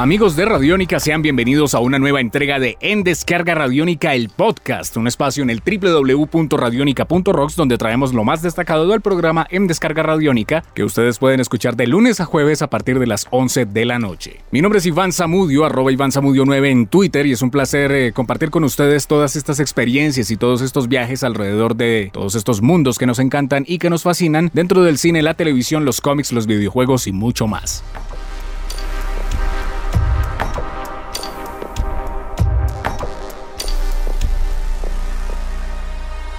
Amigos de Radiónica, sean bienvenidos a una nueva entrega de En Descarga Radiónica, el podcast, un espacio en el www.radionica.rocks donde traemos lo más destacado del programa En Descarga Radiónica, que ustedes pueden escuchar de lunes a jueves a partir de las 11 de la noche. Mi nombre es Iván Zamudio, arroba Iván Zamudio 9 en Twitter y es un placer eh, compartir con ustedes todas estas experiencias y todos estos viajes alrededor de todos estos mundos que nos encantan y que nos fascinan dentro del cine, la televisión, los cómics, los videojuegos y mucho más.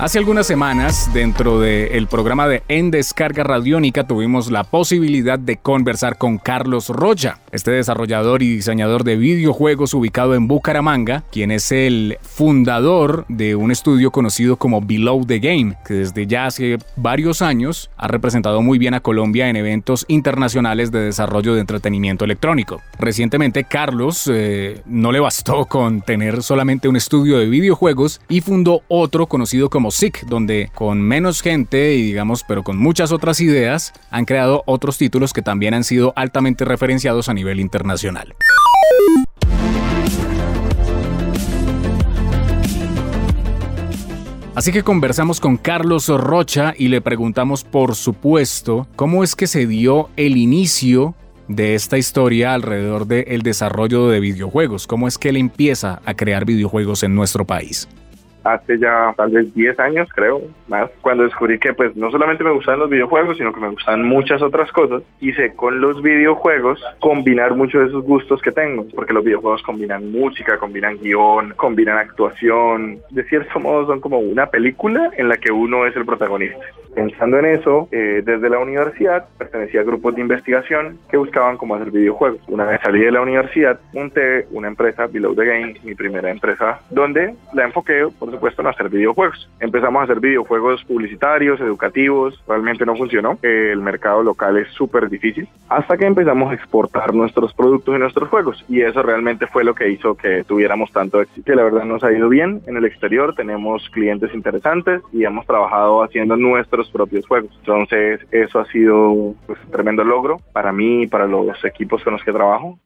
Hace algunas semanas, dentro del programa de En Descarga Radiónica, tuvimos la posibilidad de conversar con Carlos Rocha, este desarrollador y diseñador de videojuegos ubicado en Bucaramanga, quien es el fundador de un estudio conocido como Below the Game, que desde ya hace varios años ha representado muy bien a Colombia en eventos internacionales de desarrollo de entretenimiento electrónico. Recientemente, Carlos eh, no le bastó con tener solamente un estudio de videojuegos y fundó otro conocido como SIC, donde con menos gente y digamos, pero con muchas otras ideas, han creado otros títulos que también han sido altamente referenciados a nivel internacional. Así que conversamos con Carlos Rocha y le preguntamos, por supuesto, cómo es que se dio el inicio de esta historia alrededor del desarrollo de videojuegos, cómo es que él empieza a crear videojuegos en nuestro país hace ya tal vez 10 años, creo, más, cuando descubrí que pues no solamente me gustan los videojuegos, sino que me gustan muchas otras cosas, hice con los videojuegos combinar muchos de esos gustos que tengo, porque los videojuegos combinan música, combinan guion, combinan actuación, de cierto modo son como una película en la que uno es el protagonista. Pensando en eso, eh, desde la universidad pertenecía a grupos de investigación que buscaban cómo hacer videojuegos. Una vez salí de la universidad, monté una empresa, Below the Game, mi primera empresa, donde la enfoqué, por supuesto, en hacer videojuegos. Empezamos a hacer videojuegos publicitarios, educativos, realmente no funcionó. El mercado local es súper difícil. Hasta que empezamos a exportar nuestros productos y nuestros juegos. Y eso realmente fue lo que hizo que tuviéramos tanto éxito. Que la verdad nos ha ido bien en el exterior, tenemos clientes interesantes y hemos trabajado haciendo nuestros propios juegos. Entonces, eso ha sido pues, un tremendo logro para mí y para los equipos con los que trabajo.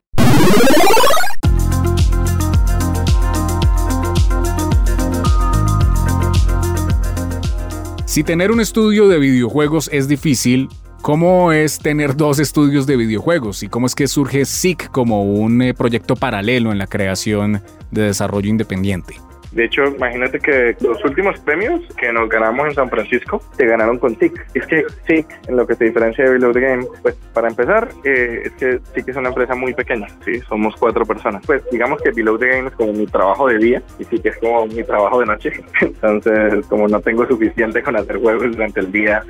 Si tener un estudio de videojuegos es difícil, ¿cómo es tener dos estudios de videojuegos? ¿Y cómo es que surge SIC como un eh, proyecto paralelo en la creación de desarrollo independiente? De hecho, imagínate que los últimos premios que nos ganamos en San Francisco se ganaron con TIC. Es que TIC, en lo que se diferencia de the Game, pues para empezar, eh, es que TIC es una empresa muy pequeña, ¿sí? Somos cuatro personas. Pues digamos que Below the Game es como mi trabajo de día y TIC es como mi trabajo de noche. Entonces, como no tengo suficiente con hacer juegos durante el día,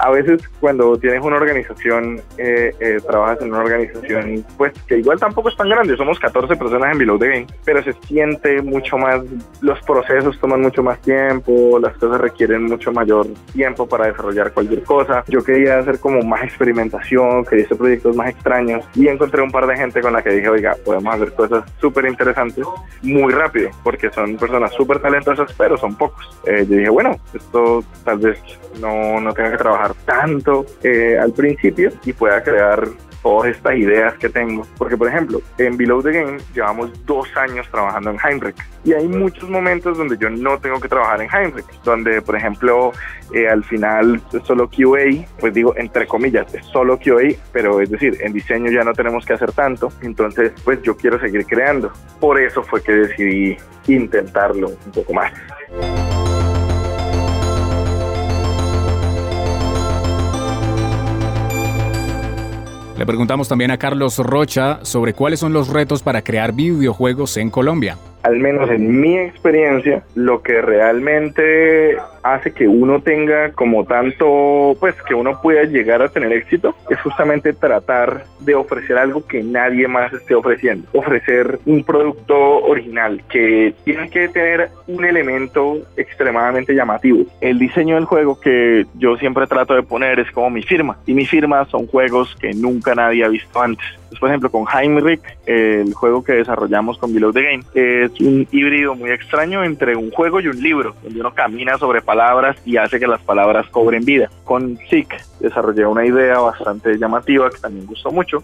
a veces cuando tienes una organización, eh, eh, trabajas en una organización, pues que igual tampoco es tan grande, somos 14 personas en Below the Game, pero se siente mucho más los procesos toman mucho más tiempo, las cosas requieren mucho mayor tiempo para desarrollar cualquier cosa. Yo quería hacer como más experimentación, quería hacer proyectos más extraños y encontré un par de gente con la que dije, oiga, podemos hacer cosas súper interesantes muy rápido, porque son personas súper talentosas, pero son pocos. Eh, yo dije, bueno, esto tal vez no, no tenga que trabajar tanto eh, al principio y pueda crear todas estas ideas que tengo. Porque, por ejemplo, en Below the Game llevamos dos años trabajando en Heinrich y hay muchos momentos donde yo no tengo que trabajar en Heinrich, donde, por ejemplo, eh, al final es solo QA, pues digo, entre comillas, es solo QA, pero es decir, en diseño ya no tenemos que hacer tanto, entonces, pues yo quiero seguir creando. Por eso fue que decidí intentarlo un poco más. Le preguntamos también a Carlos Rocha sobre cuáles son los retos para crear videojuegos en Colombia. Al menos en mi experiencia, lo que realmente hace que uno tenga como tanto, pues que uno pueda llegar a tener éxito, es justamente tratar de ofrecer algo que nadie más esté ofreciendo. Ofrecer un producto original que tiene que tener un elemento extremadamente llamativo. El diseño del juego que yo siempre trato de poner es como mi firma. Y mi firma son juegos que nunca nadie ha visto antes. Pues, por ejemplo, con Heinrich, el juego que desarrollamos con Below the Game, es un híbrido muy extraño entre un juego y un libro, donde uno camina sobre palabras y hace que las palabras cobren vida. Con Zik desarrollé una idea bastante llamativa que también gustó mucho,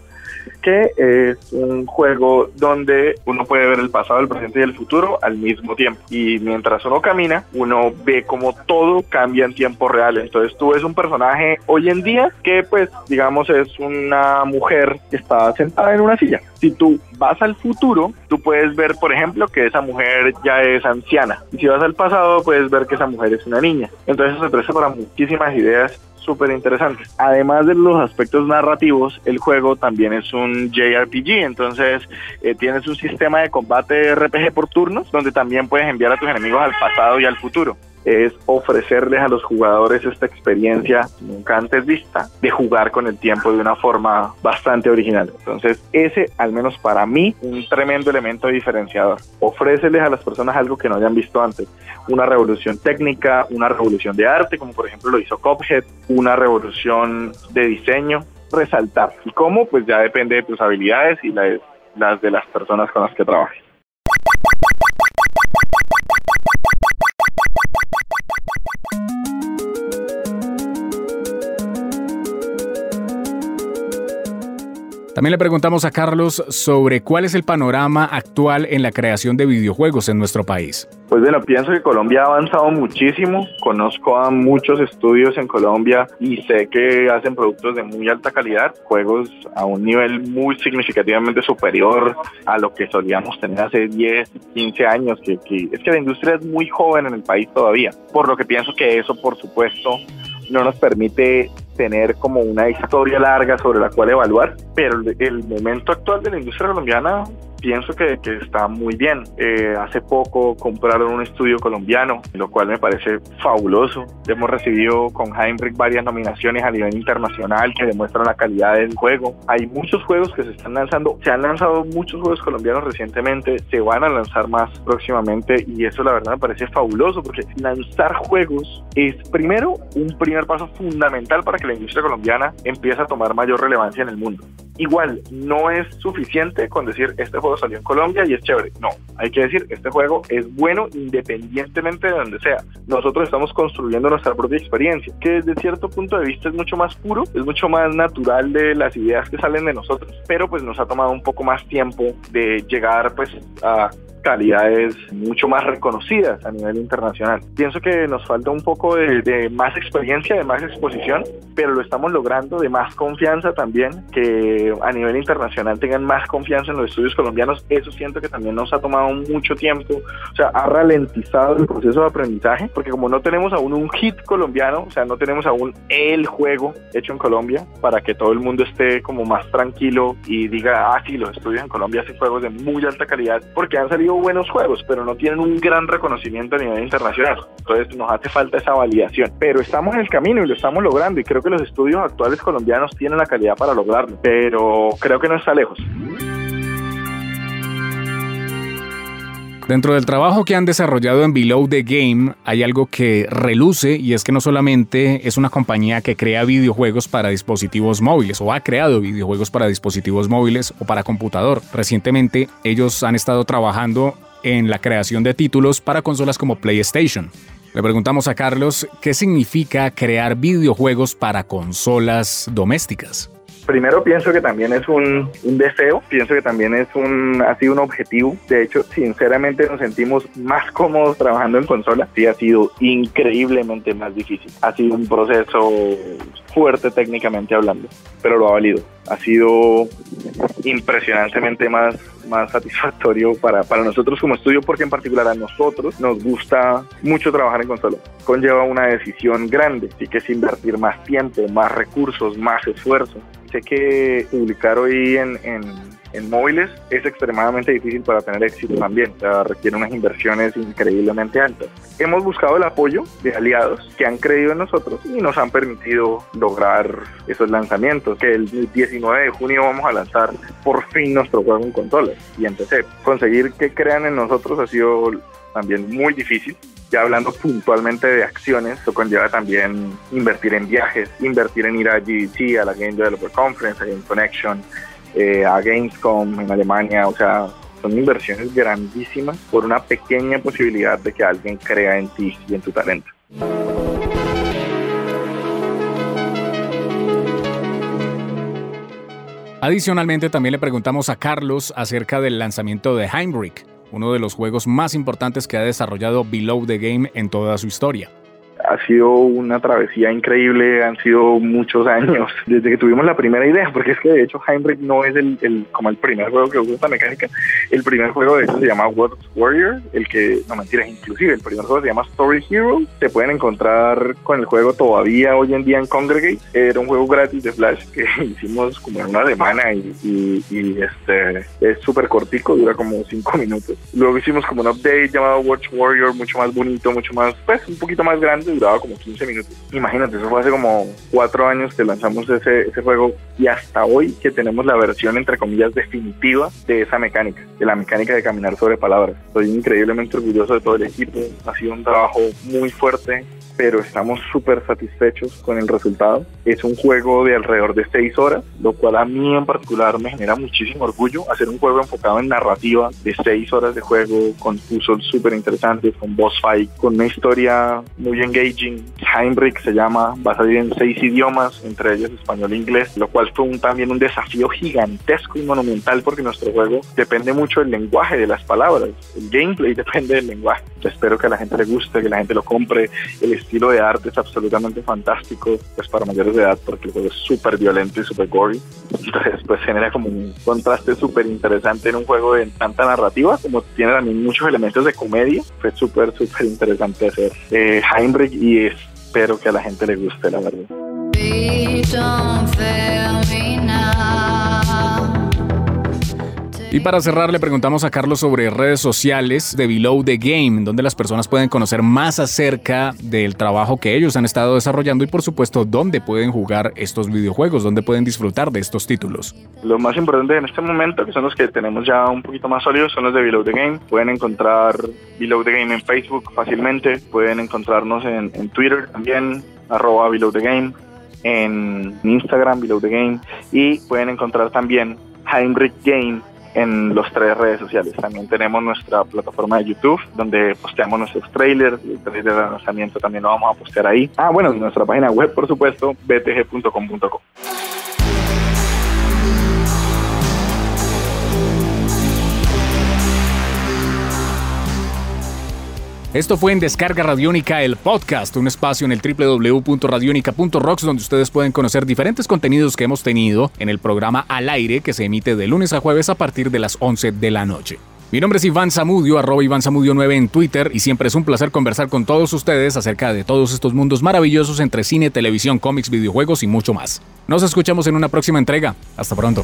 que es un juego donde uno puede ver el pasado, el presente y el futuro al mismo tiempo. Y mientras uno camina, uno ve como todo cambia en tiempo real. Entonces tú ves un personaje hoy en día que pues digamos es una mujer que está sentada en una silla. Si tú vas al futuro, tú puedes ver, por ejemplo, que esa mujer ya es anciana. Y si vas al pasado, puedes ver que esa mujer es una niña. Entonces se presta para muchísimas ideas súper interesantes. Además de los aspectos narrativos, el juego también es un JRPG, entonces eh, tienes un sistema de combate RPG por turnos, donde también puedes enviar a tus enemigos al pasado y al futuro es ofrecerles a los jugadores esta experiencia nunca antes vista de jugar con el tiempo de una forma bastante original. Entonces, ese, al menos para mí, un tremendo elemento diferenciador. Ofréceles a las personas algo que no hayan visto antes. Una revolución técnica, una revolución de arte, como por ejemplo lo hizo Cophead, una revolución de diseño, resaltar. ¿Y cómo? Pues ya depende de tus habilidades y las de las personas con las que trabajes. También le preguntamos a Carlos sobre cuál es el panorama actual en la creación de videojuegos en nuestro país. Pues bueno, pienso que Colombia ha avanzado muchísimo. Conozco a muchos estudios en Colombia y sé que hacen productos de muy alta calidad, juegos a un nivel muy significativamente superior a lo que solíamos tener hace 10, 15 años. Que, que es que la industria es muy joven en el país todavía, por lo que pienso que eso, por supuesto, no nos permite tener como una historia larga sobre la cual evaluar, pero el momento actual de la industria colombiana pienso que, que está muy bien. Eh, hace poco compraron un estudio colombiano, lo cual me parece fabuloso. Hemos recibido con Heinrich varias nominaciones a nivel internacional que demuestran la calidad del juego. Hay muchos juegos que se están lanzando, se han lanzado muchos juegos colombianos recientemente, se van a lanzar más próximamente y eso la verdad me parece fabuloso porque lanzar juegos es primero un primer paso fundamental para que la industria colombiana empiece a tomar mayor relevancia en el mundo. Igual, no es suficiente con decir este juego salió en Colombia y es chévere. No, hay que decir este juego es bueno independientemente de donde sea. Nosotros estamos construyendo nuestra propia experiencia, que desde cierto punto de vista es mucho más puro, es mucho más natural de las ideas que salen de nosotros, pero pues nos ha tomado un poco más tiempo de llegar pues a calidades mucho más reconocidas a nivel internacional. Pienso que nos falta un poco de, más experiencia, de más exposición, pero lo estamos logrando de más confianza también, que a nivel internacional tengan más confianza en los estudios colombianos. Eso siento que también nos ha tomado mucho tiempo, o sea, ha ralentizado el proceso de aprendizaje, porque como no tenemos aún un hit colombiano, o sea, no tenemos aún el juego hecho en Colombia para que todo el mundo esté como más tranquilo y diga, ah, sí, los estudios en Colombia hacen juegos de muy alta calidad, porque han salido buenos juegos, pero no tienen un gran reconocimiento a nivel internacional. Entonces nos hace falta esa validación. Pero estamos en el camino y lo estamos logrando y creo que los estudios actuales colombianos tienen la calidad para lograrlo, pero creo que no está lejos. Dentro del trabajo que han desarrollado en Below the Game hay algo que reluce y es que no solamente es una compañía que crea videojuegos para dispositivos móviles o ha creado videojuegos para dispositivos móviles o para computador. Recientemente ellos han estado trabajando en la creación de títulos para consolas como PlayStation. Le preguntamos a Carlos qué significa crear videojuegos para consolas domésticas primero pienso que también es un, deseo, pienso que también es un, ha sido un objetivo. De hecho, sinceramente nos sentimos más cómodos trabajando en consola. Sí, ha sido increíblemente más difícil. Ha sido un proceso fuerte técnicamente hablando, pero lo ha valido. Ha sido impresionantemente más, más satisfactorio para, para nosotros como estudio, porque en particular a nosotros nos gusta mucho trabajar en consola. Conlleva una decisión grande, sí que es invertir más tiempo, más recursos, más esfuerzo sé que publicar hoy en, en, móviles es extremadamente difícil para tener éxito también, o sea, requiere unas inversiones increíblemente altas. Hemos buscado el apoyo de aliados que han creído en nosotros y nos han permitido lograr esos lanzamientos, que el 19 de junio vamos a lanzar por fin nuestro juego en consolas y empecé. Conseguir que crean en nosotros ha sido también muy difícil. Hablando puntualmente de acciones, eso conlleva también invertir en viajes, invertir en ir a GDC, a la Game Developer Conference, a Game Connection, eh, a Gamescom en Alemania, o sea, son inversiones grandísimas por una pequeña posibilidad de que alguien crea en ti y en tu talento. Adicionalmente, también le preguntamos a Carlos acerca del lanzamiento de Heimbrick, uno de los juegos más importantes que ha desarrollado Below the Game en toda su historia ha sido una travesía increíble, han sido muchos años desde que tuvimos la primera idea, porque es que de hecho Heinrich no es el, como el primer juego que usa esta mecánica, el primer juego de hecho se llama World Warrior, el que, no mentiras, inclusive el primer juego se llama Story Hero, se pueden encontrar con el juego todavía hoy en día en Congregate, era un juego gratis de Flash que hicimos como en una semana y, este es súper cortico, dura como 5 minutos. Luego hicimos como un update llamado Watch Warrior, mucho más bonito, mucho más, pues un poquito más grande, duraba como 15 minutos. Imagínate, eso fue hace como 4 años que lanzamos ese, ese juego y hasta hoy que tenemos la versión, entre comillas, definitiva de esa mecánica, de la mecánica de caminar sobre palabras. Estoy increíblemente orgulloso de todo el equipo, ha sido un trabajo muy fuerte, pero estamos súper satisfechos con el resultado. Es un juego de alrededor de 6 horas, lo cual a mí en particular me genera muchísimo orgullo hacer un juego enfocado en narrativa de 6 horas de juego, con puzzles súper interesantes, con boss fight, con una historia muy engaging. Heinrich se llama, va a salir en 6 idiomas, entre ellos español e inglés, lo cual fue un, también un desafío gigantesco y monumental porque nuestro juego depende mucho del lenguaje, de las palabras. El gameplay depende del lenguaje. Espero que a la gente le guste, que la gente lo compre. El estilo de arte es absolutamente fantástico, pues para mayores de edad, porque el juego es súper violento y súper gory. Entonces, pues genera como un contraste súper interesante en un juego de tanta narrativa, como tiene también muchos elementos de comedia. Fue súper, súper interesante hacer eh, y espero que a la gente le guste, la verdad. Y para cerrar, le preguntamos a Carlos sobre redes sociales de Below the Game, donde las personas pueden conocer más acerca del trabajo que ellos han estado desarrollando y, por supuesto, dónde pueden jugar estos videojuegos, dónde pueden disfrutar de estos títulos. Lo más importante en este momento, que son los que tenemos ya un poquito más sólidos, son los de Below the Game. Pueden encontrar Below the Game en Facebook fácilmente, pueden encontrarnos en, Twitter también, arroba Below the Game, en Instagram Below the Game y pueden encontrar también Heinrich Game en los tres redes sociales. También tenemos nuestra plataforma de YouTube, donde posteamos nuestros trailers, el trailer de lanzamiento también lo vamos a postear ahí. Ah, bueno, nuestra página web, por supuesto, btg.com.co. Esto fue en Descarga Radiónica, el podcast, un espacio en el www.radionica.rocks donde ustedes pueden conocer diferentes contenidos que hemos tenido en el programa Al Aire que se emite de lunes a jueves a partir de las 11 de la noche. Mi nombre es Iván Zamudio, arroba Iván Zamudio 9 en Twitter y siempre es un placer conversar con todos ustedes acerca de todos estos mundos maravillosos entre cine, televisión, cómics, videojuegos y mucho más. Nos escuchamos en una próxima entrega. Hasta pronto.